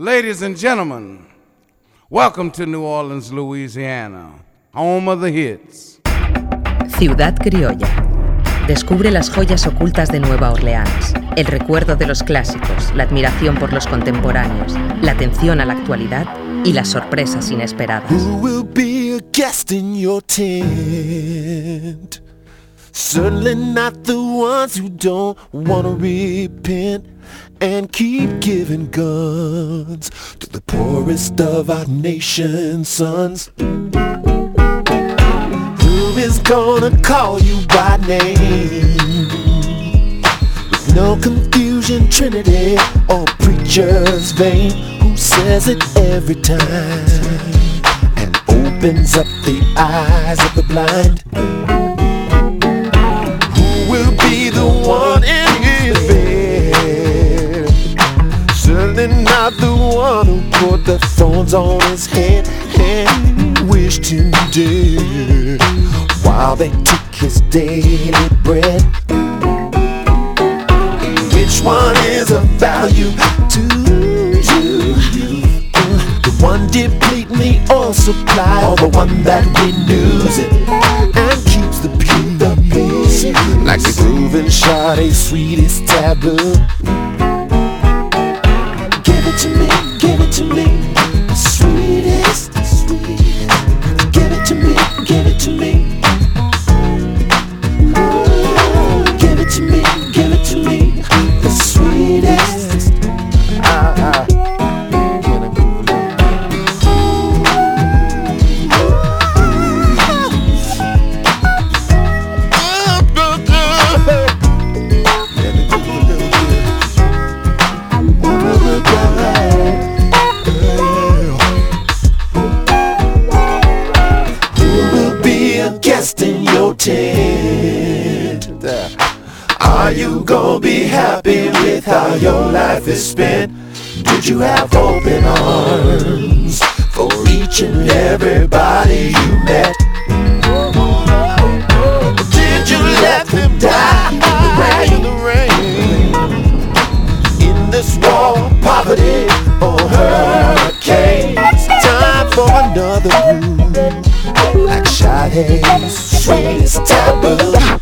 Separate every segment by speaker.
Speaker 1: Ladies and gentlemen, welcome to New Orleans, Louisiana, home of the hits.
Speaker 2: Ciudad Criolla. Descubre las joyas ocultas de Nueva Orleans, el recuerdo de los clásicos, la admiración por los contemporáneos, la atención a la actualidad y las sorpresas inesperadas.
Speaker 3: Who will be a guest in your tent? Certainly not the ones who don't wanna repent and keep giving guns to the poorest of our nation's sons. Who is gonna call you by name? With no confusion, Trinity or preacher's vein. Who says it every time and opens up the eyes of the blind? Who will be the one Certainly not the one who put the thorns on his head and wished him dead while they took his daily bread. Which one is of value to you? The one depleting the oil supply or the one that renews it and keeps the peace? Like the grooving Sade's sweetest taboo. Give it to me, be happy with how your life is spent? Did you have open arms for each and everybody you met? Did you let them die in the rain? In this war, poverty, or hurricanes? Time for another groove, like Sade's sweetest taboo.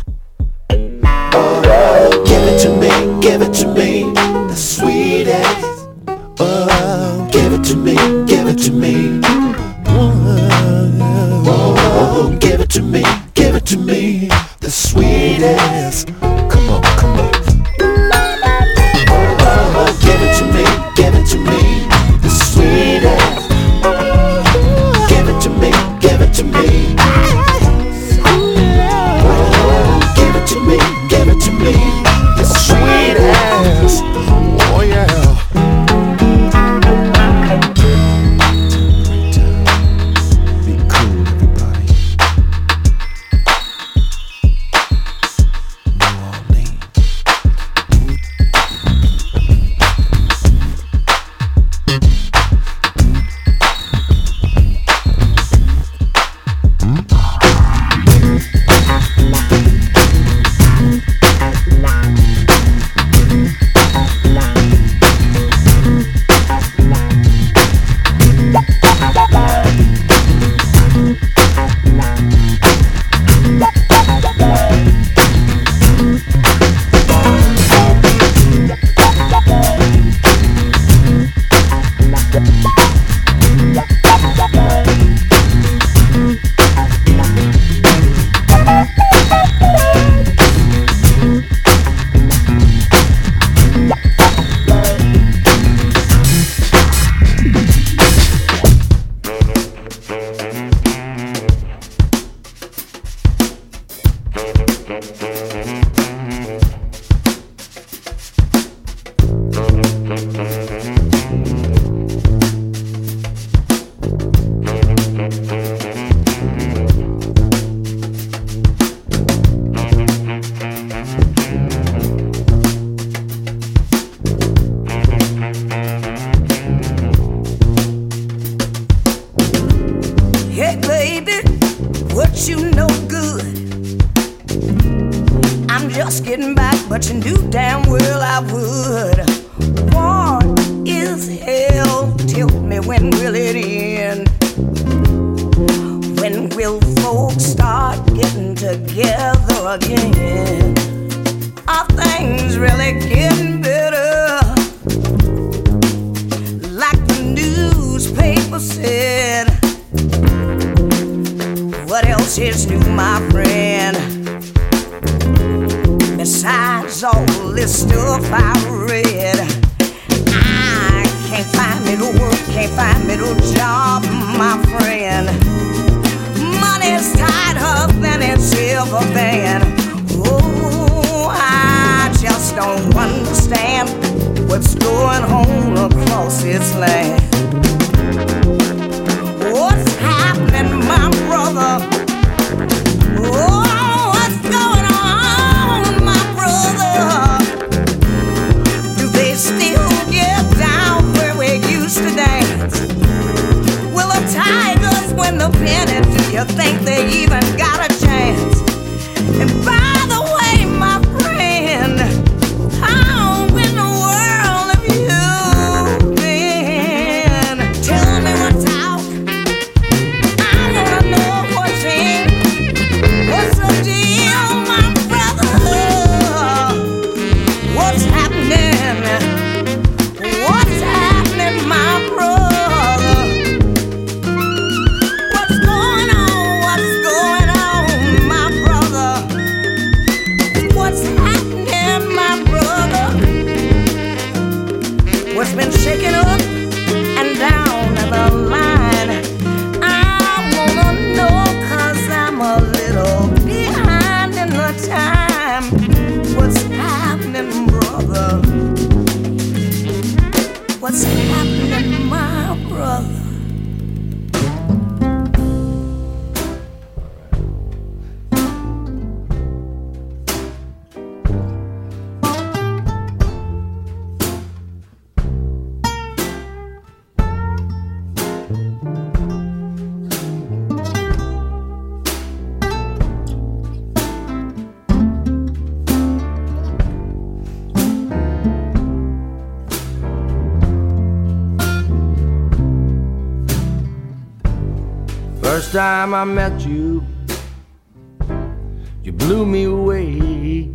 Speaker 4: Time
Speaker 5: I met you, you blew me away.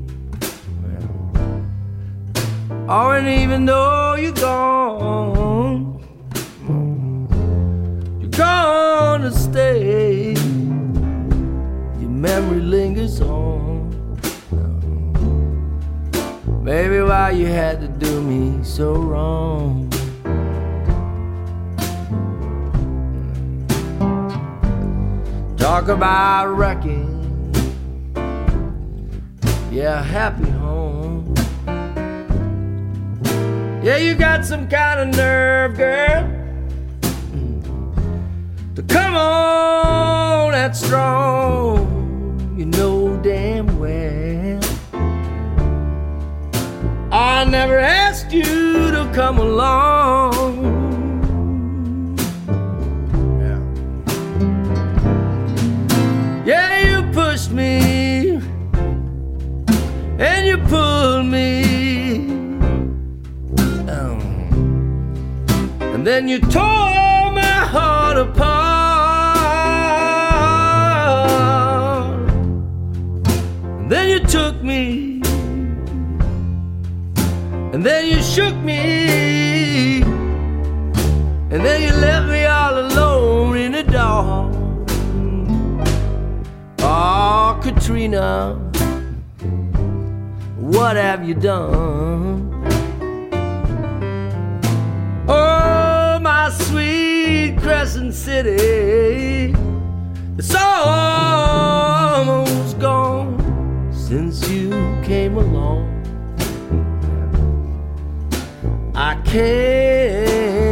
Speaker 5: Oh, and even though you're gone, you're gonna stay. Your memory lingers on. Maybe why you had to do me so wrong. Talk about wrecking. Yeah, happy home. Yeah, you got some kind of nerve, girl. To come on that strong. You know damn well. I never asked you to come along. And then you tore my heart apart. And then you took me, and then you shook me, and then you left me all alone in the dark. Oh, Katrina, what have you done? My sweet Crescent City, it's almost gone since you came along. I can't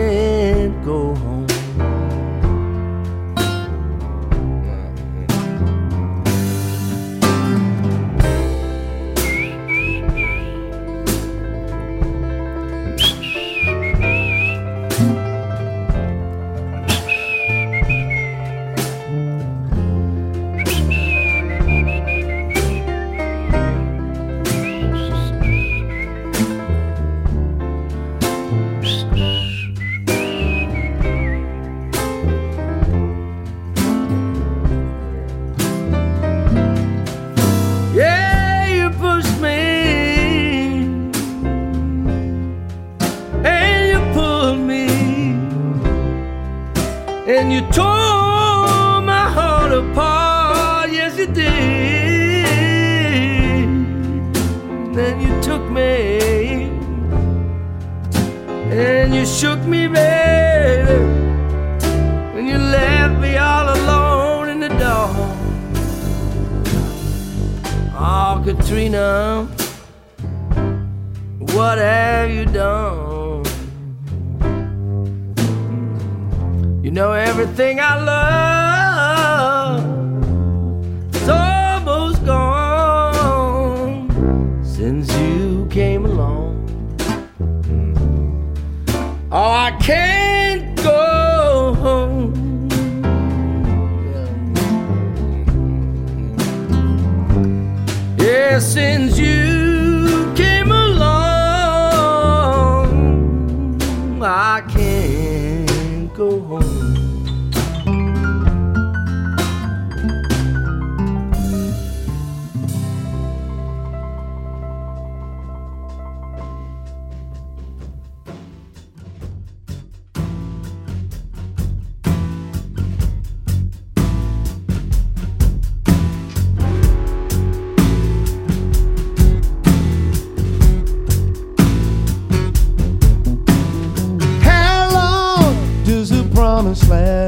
Speaker 6: the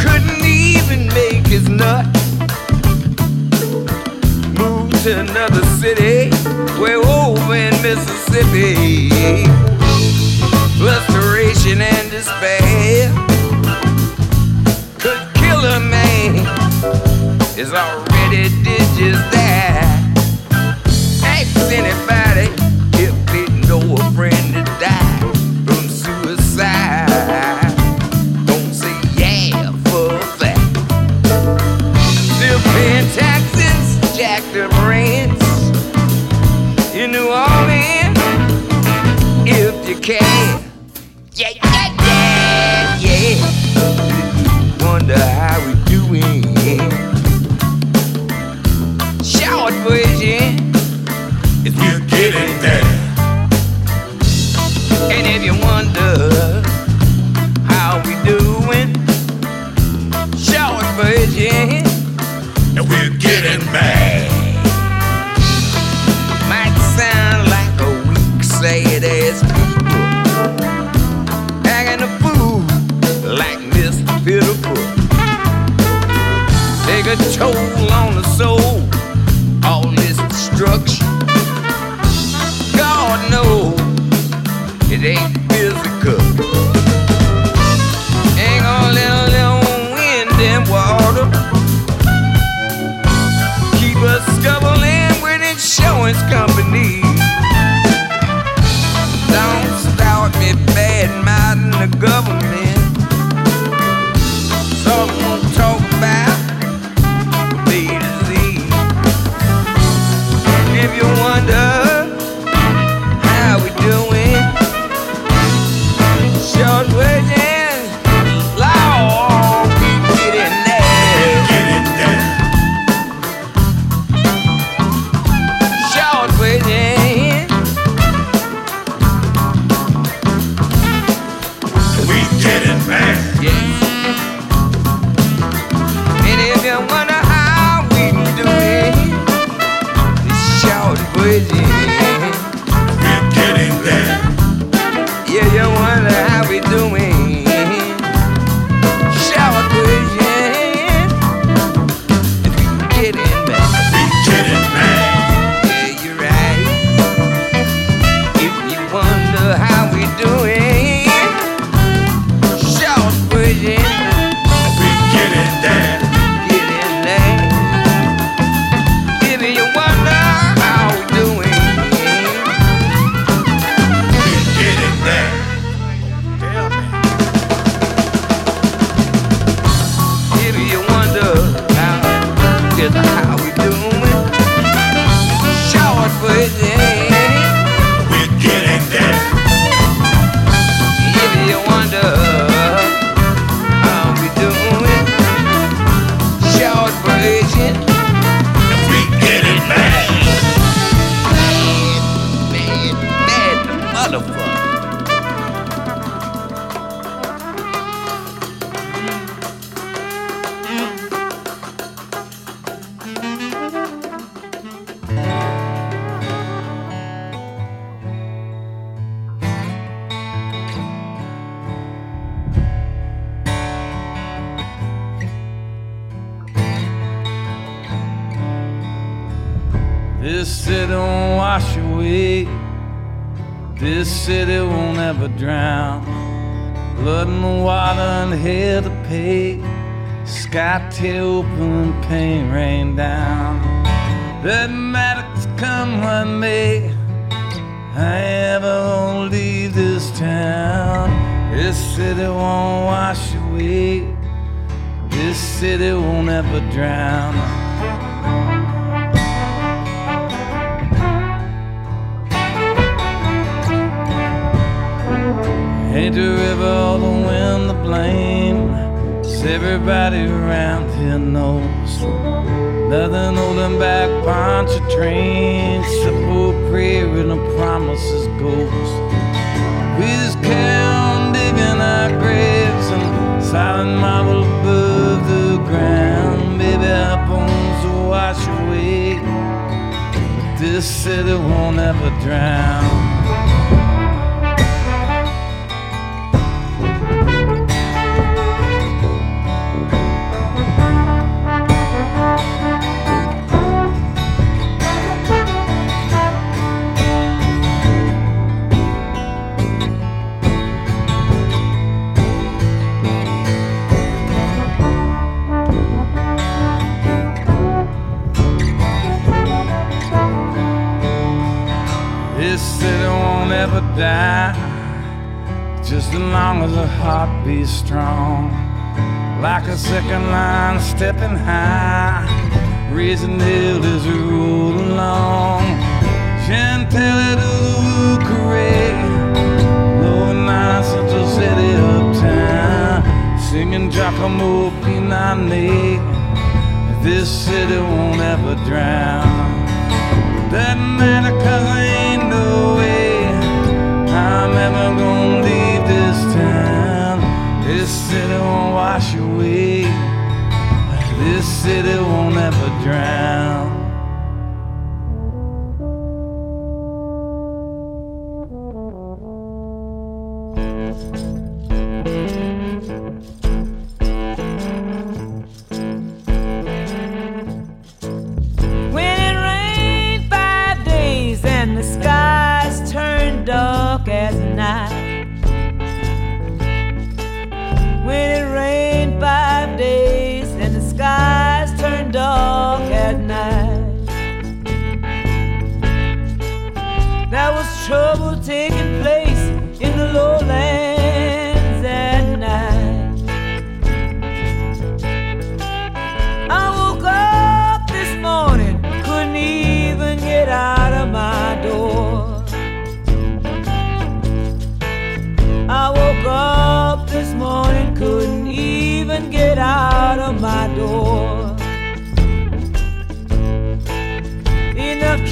Speaker 7: couldn't even make his nut. Moved to another city, way over in Mississippi. Frustration and despair could kill a man. Is already did just that. Ask anybody. Jim Reed. toll on the soul. All this destruction. God knows it ain't
Speaker 8: This city won't wash away. This city won't ever drown. Blood and water and hell to pay. Sky tear open, and pain rain down. Doesn't come what may. I ever won't leave this town. This city won't wash away. This city won't ever drown. The river or the wind to blame? 'Cause everybody around here knows nothing holding back bunch of trains. Simple prayer and a promise's ghost. We just carry on digging our graves and silent marble above the ground. Baby, our bones will wash away, but this city won't ever drown. Die, just as long as the heart beats strong. Like a second line stepping high, raising hill as we roll along. Gentilly to the Carré, low night Central City uptown, singing Giacomo Pinani. This city won't ever drown. Doesn't matter cause I ain't I'm ever gonna leave this town. This city won't wash away. This city won't ever drown.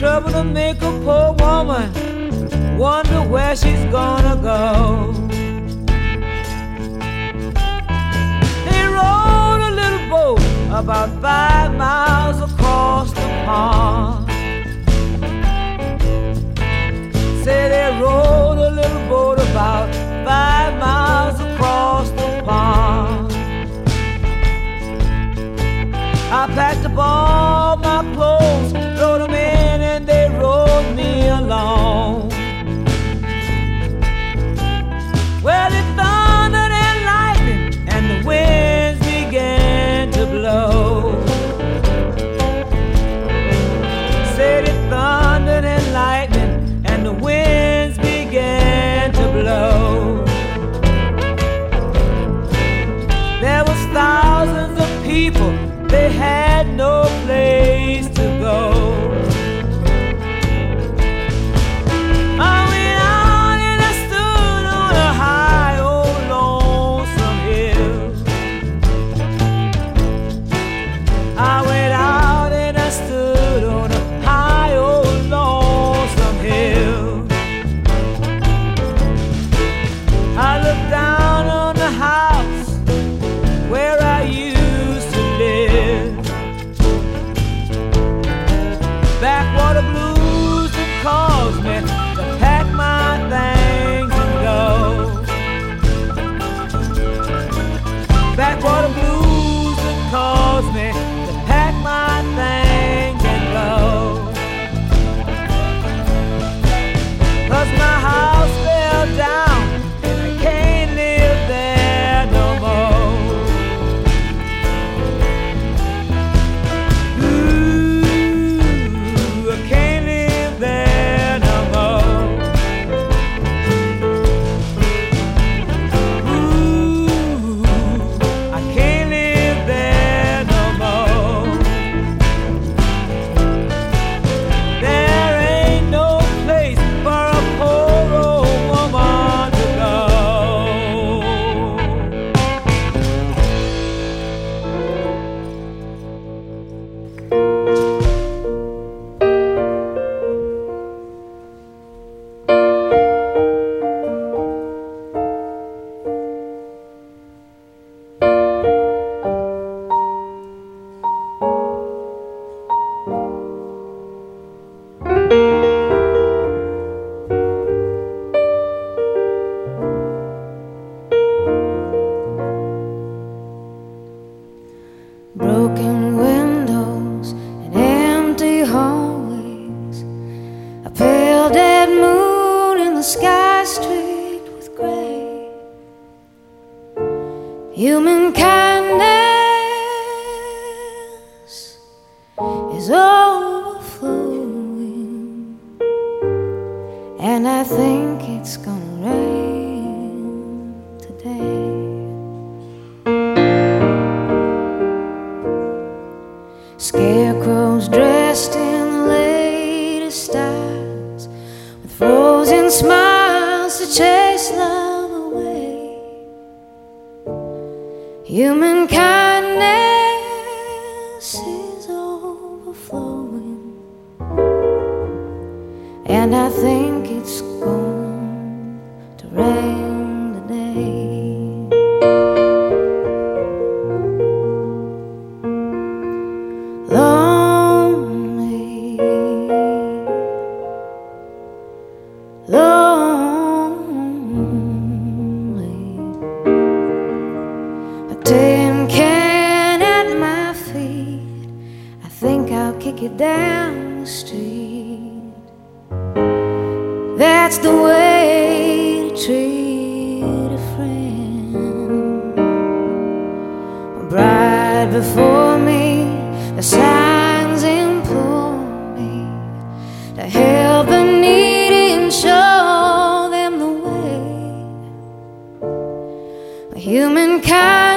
Speaker 9: Trouble to make a poor woman wonder where she's gonna go. They rowed a little boat about five miles across the pond. Say they rowed a little boat about five miles across the pond. I packed up all my clothes,
Speaker 10: bright before me, the signs implore me to help the needy and show them the way.
Speaker 11: Humankind.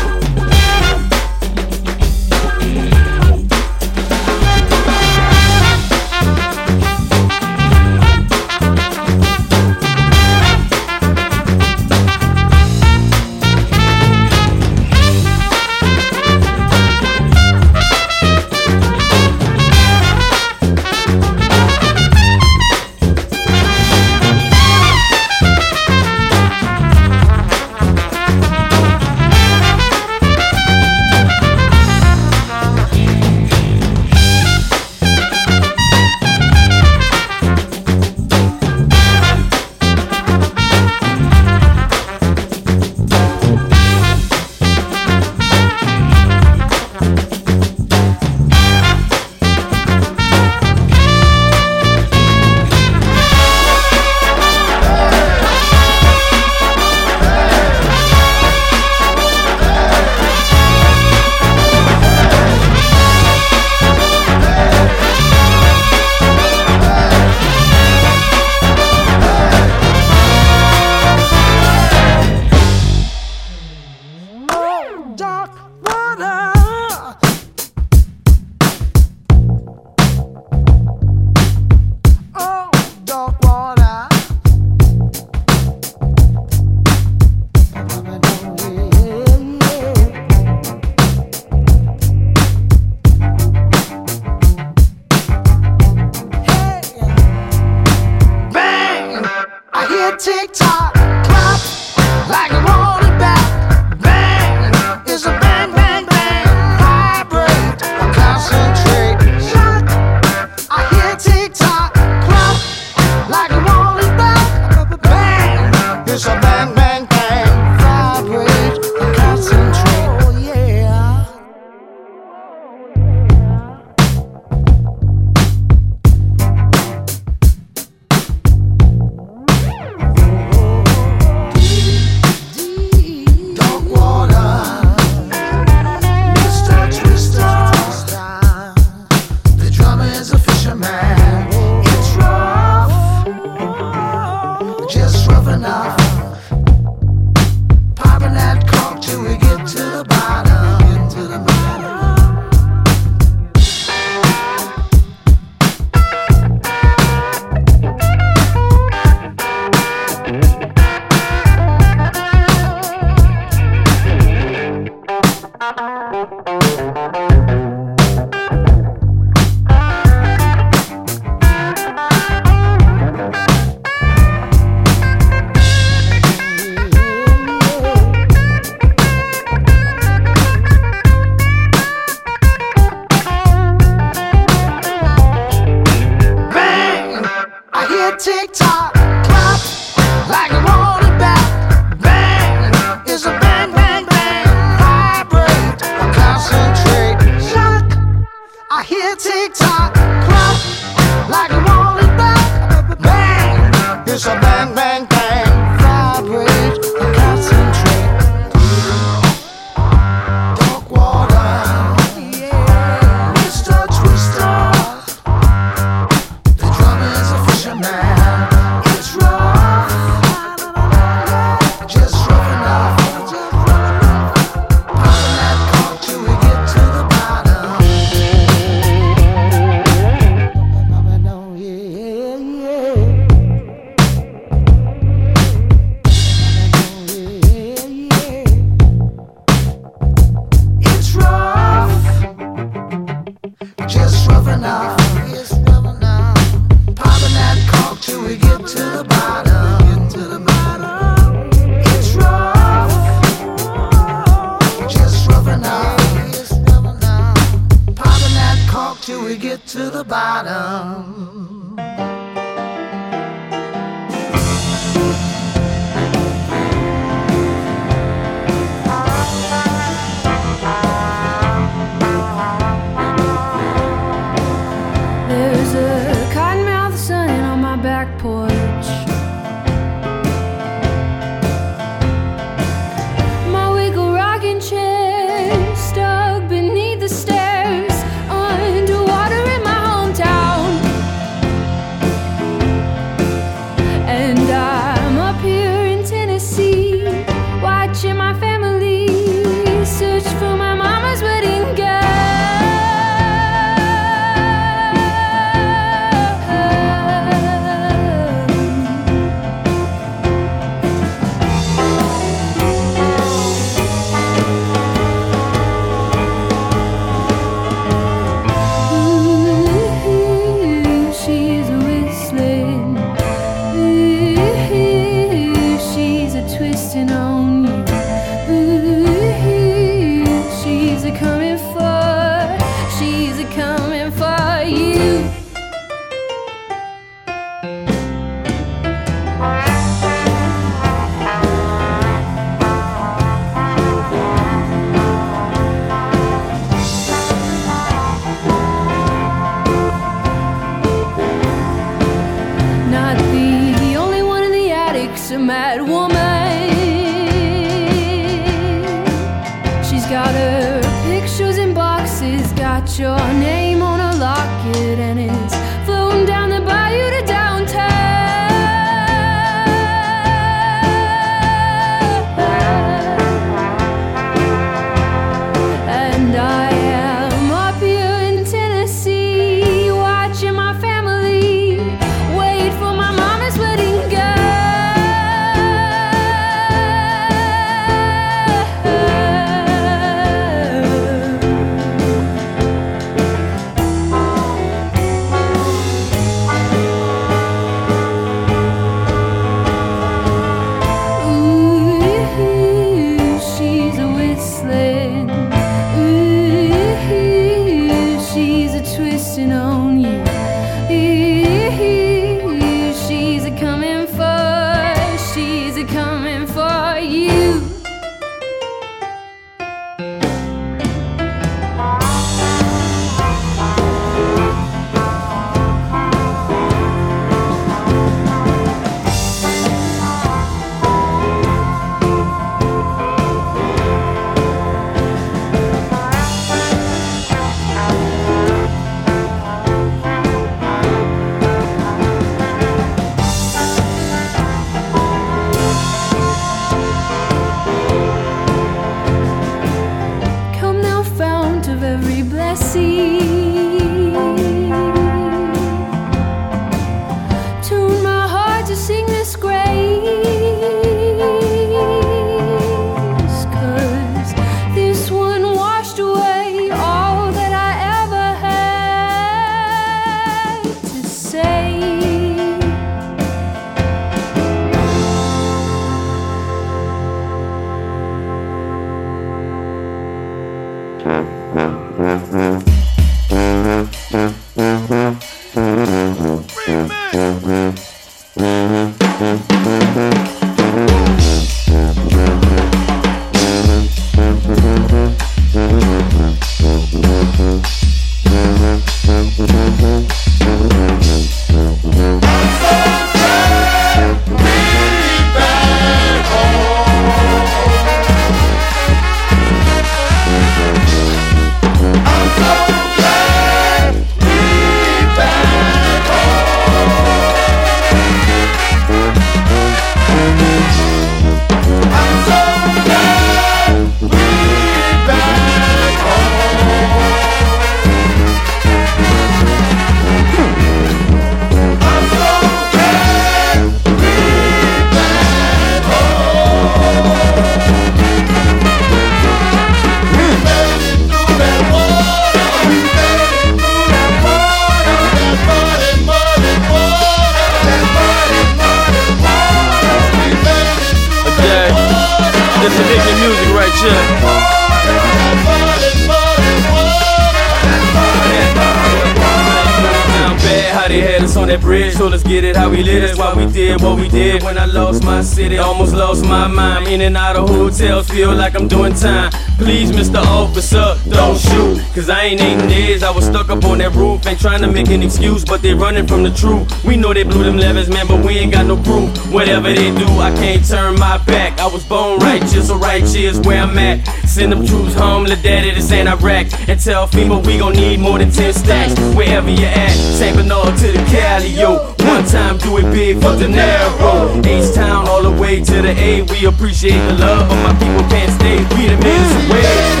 Speaker 11: Doing time. Please, Mr. Officer, don't shoot. Cause I ain't eating days. I was stuck up on that roof. Ain't trying to make an excuse, but they running from the truth. We know they blew them levees, man, but we ain't got no proof. Whatever they do, I can't turn my back. I was born righteous, so righteous where I'm at. Send them troops home, let daddy, this ain't Iraq. And tell FEMA we gon' need more than 10 stacks. Wherever you at, St. Bernard to the Cali, yo. One time, do it big for the Niro. H-Town all the way to the A. We appreciate the love, but my people can't stay. We the minutes away.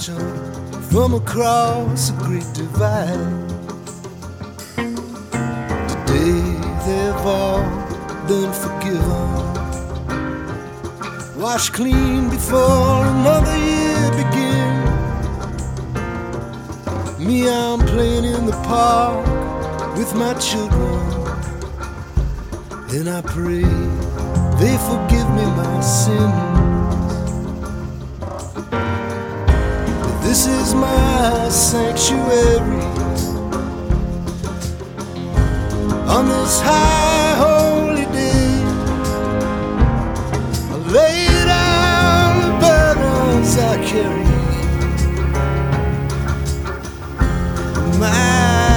Speaker 12: But I watch them from across a great divide. Today they've all been forgiven washed clean before another year begins. Me, I'm playing in the park with my children, and I pray they forgive me my sins. This is my sanctuary on this high holy day. I lay down the burdens I carry. My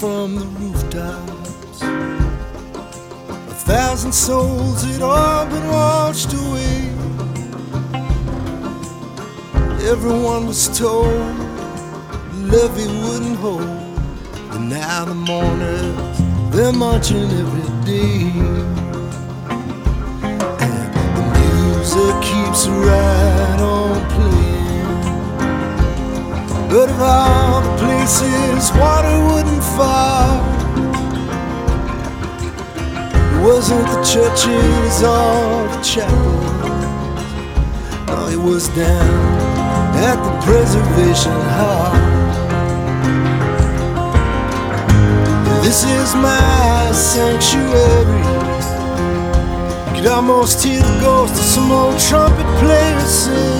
Speaker 12: from the rooftops. A thousand souls had all been washed away. Everyone was told the levee wouldn't hold. And now the mourners, they're marching every day. And the music keeps right But of all the places water wouldn't fall, it wasn't the churches or the chapels. No, it was down at the preservation hall. This is my sanctuary. You could almost hear the ghost of some old trumpet player sing.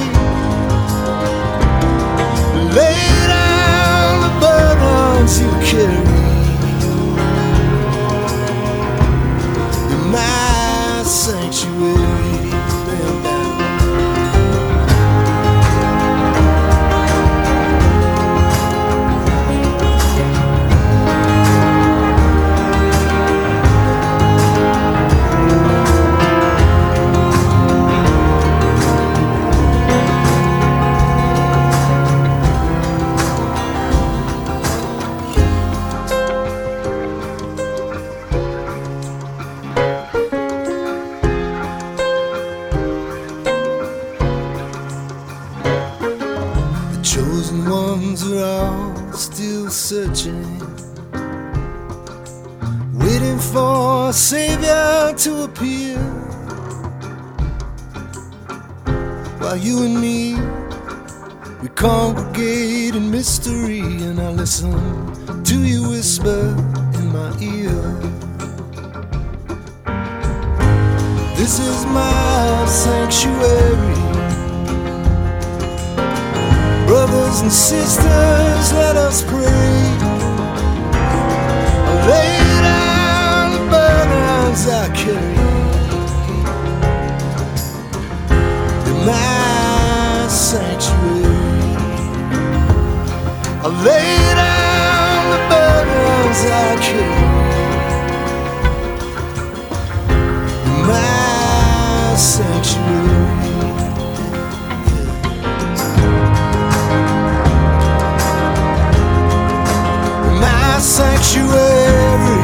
Speaker 12: You carry. In my sanctuary. Mystery, and I listen to you whisper in my ear. This is my sanctuary. Brothers and sisters, let us pray. Lay down the burdens I carry. My sanctuary. my sanctuary.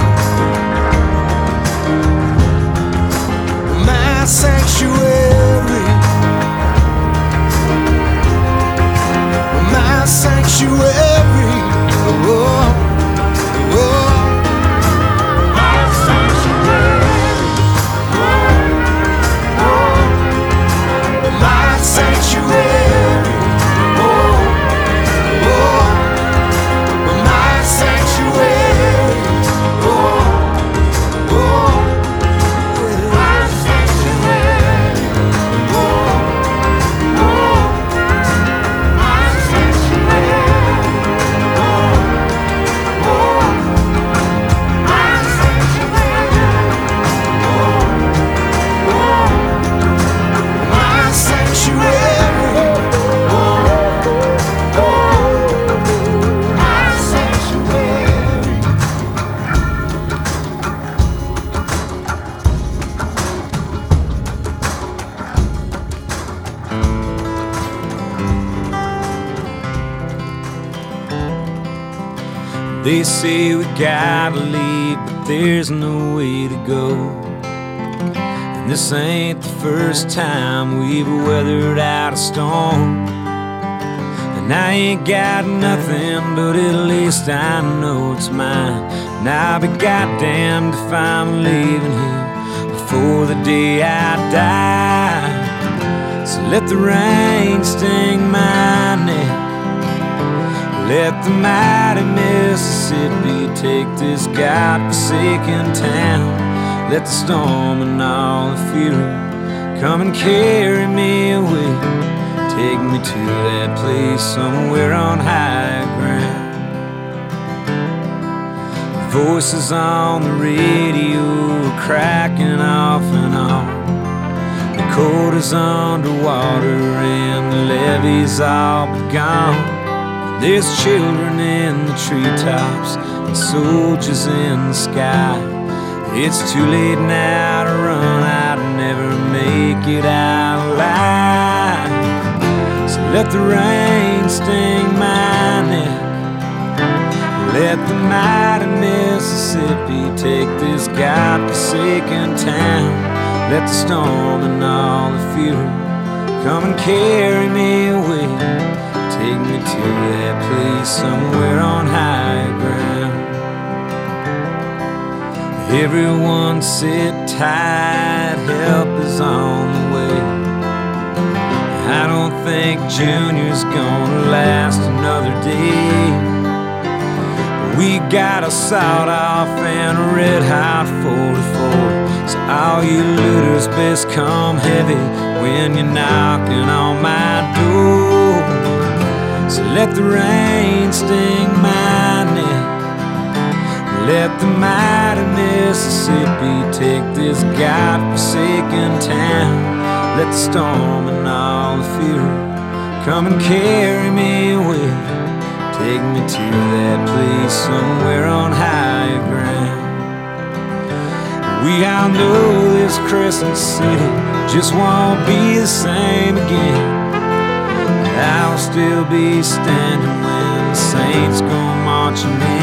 Speaker 13: Goddamned if I'm leaving here before the day I die. So let the rain sting my neck. Let the mighty Mississippi take this godforsaken town. Let the storm and all the fury come and carry me away. Take me to that place somewhere on high Voices on the radio are cracking off and on. Is underwater and the levees all but gone. There's children in the treetops and soldiers in the sky. It's too late now to run and never make it out alive. So let the rain sting my neck. Let the mighty Mississippi take this godforsaken town. Let the storm and all the fury come and carry me away. Take me to that place somewhere on high ground. Everyone sit tight, help is on the way. I don't think Junior's gonna last another day. We got a sawed off and a red hot 44. So all you looters best come heavy when you're knocking on my door. So let the rain sting my neck. Let the mighty Mississippi take this godforsaken town. Let the storm and all the fury come and carry me away. Take me to that place somewhere on high ground. We all know this Crescent City just won't be the same again. I'll still be standing when the saints go marching in.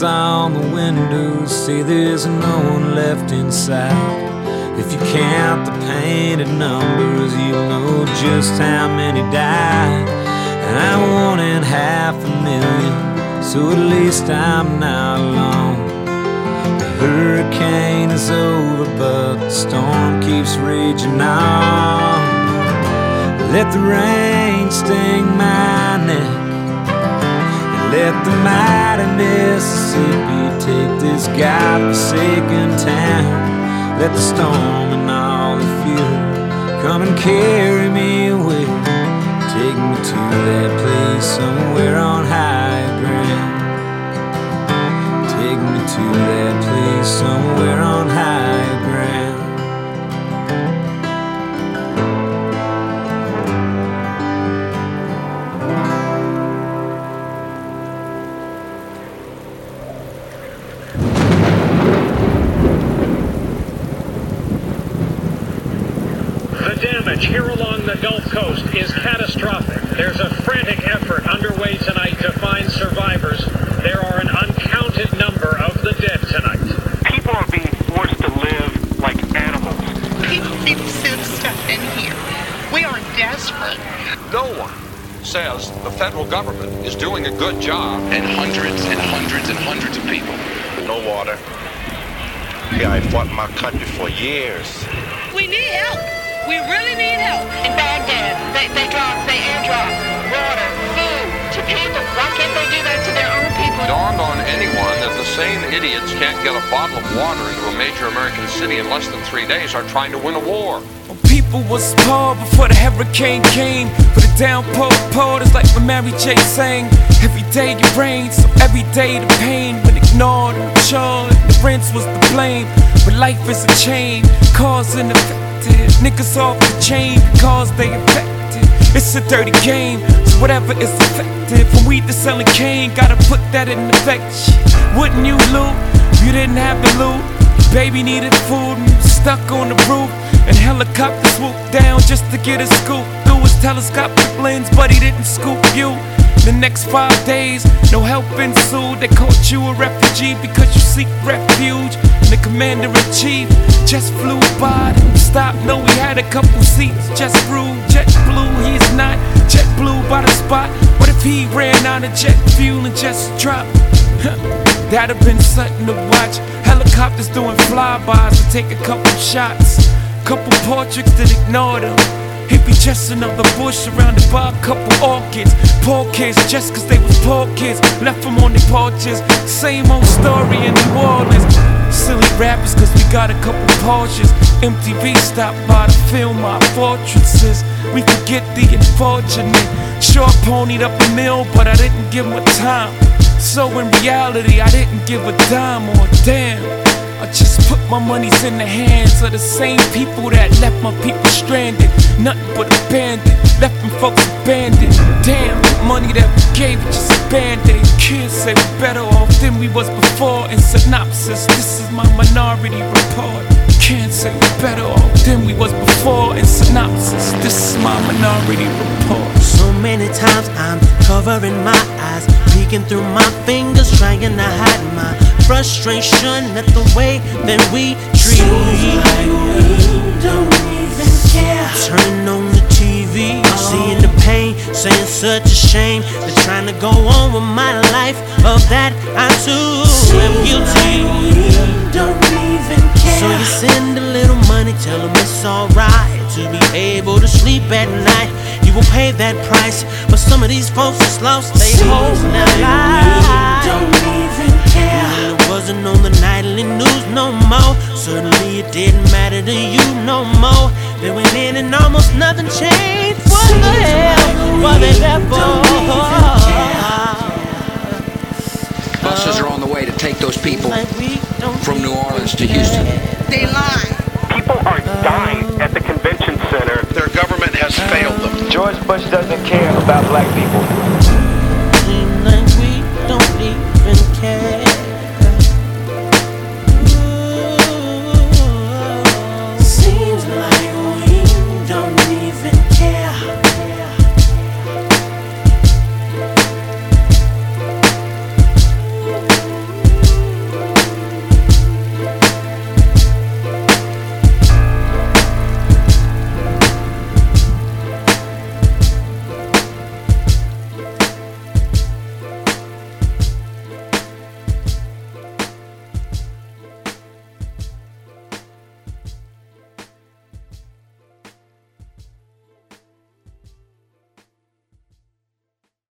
Speaker 13: The on the windows say there's no one left inside. If you count the painted numbers, you'll know just how many died. And one in half a million, so at least I'm not alone. The hurricane is over, but the storm keeps raging on. Let the rain sting my neck. Let the mighty Mississippi take this godforsaken town. Let the storm and all the fury come and carry me away. Take me to that place somewhere on high ground. Take me to that place somewhere on
Speaker 14: federal government is doing a good job.
Speaker 15: And hundreds and hundreds and hundreds of people.
Speaker 16: No water. Yeah, I fought my country for years.
Speaker 17: We need help. We really need help. In Baghdad, they, they drop, they airdrop water, food to people. Why can't they do that to their own people?
Speaker 14: Dawned on anyone that the same idiots can't get a bottle of water into a major American city in less than three days are trying to win a war.
Speaker 18: Was poor before the hurricane came. But the downpour poured is like when Mary J sang. Every day it rains, so every day the pain. When ignored and charged, the rinse was the blame. But life is a chain, cause and effective. Niggas off the chain because they affected. It's a dirty game, so whatever is effective. From weed to selling cane, gotta put that in effect. Wouldn't you loot? You didn't have the loot. Baby needed food and stuck on the roof. And helicopter swooped down just to get a scoop through his telescopic lens, but he didn't scoop you. The next five days, no help ensued. They called you a refugee because you seek refuge. And the commander in chief just flew by. Didn't stop, no, he had a couple seats. Just rude, jet blue, he's not jet blue by the spot. What if he ran out of jet fuel and just dropped? That'd have been something to watch. Helicopters doing flybys to take a couple shots. Couple portraits that ignored him. He'd be just another bush surrounded by a couple orchids. Poor kids, just cause they was poor kids. Left them on their porches. Same old story in New Orleans. Silly rappers, cause we got a couple Porsches. MTV stopped by to film our fortresses. We could get the unfortunate. Sure ponied up a mill, but I didn't give him a time. So in reality, I didn't give a dime or a damn. I just put my monies in the hands of the same people that left my people stranded. Nothing but abandoned, left them folks abandoned. Damn, the money that we gave it just a band-aid. Kids say we're better off than we was before. In synopsis, this is my minority report. Can't say we're better off than we was before. In synopsis, this is my minority report.
Speaker 19: So many times I'm covering my eyes, peeking through my fingers, trying to hide my frustration at the way that we treat. don't even care. Turn on the TV, seeing the pain, saying such a shame. They're trying to go on with my life, of that I too am guilty. Don't even care. So you send a little money, tell them it's alright to be able to sleep at night. You will pay that price, but some of these folks just lost their whole life. Don't even care. And it wasn't on the nightly news no more. Certainly it didn't matter to you no more. They went in and almost nothing changed. What the hell? What they there for?
Speaker 20: Buses are on the way to take those people from New Orleans to Houston.
Speaker 21: They lie.
Speaker 22: People are dying at the convention center.
Speaker 16: Their government has failed them.
Speaker 7: George Bush doesn't care about black people. Like we don't even care.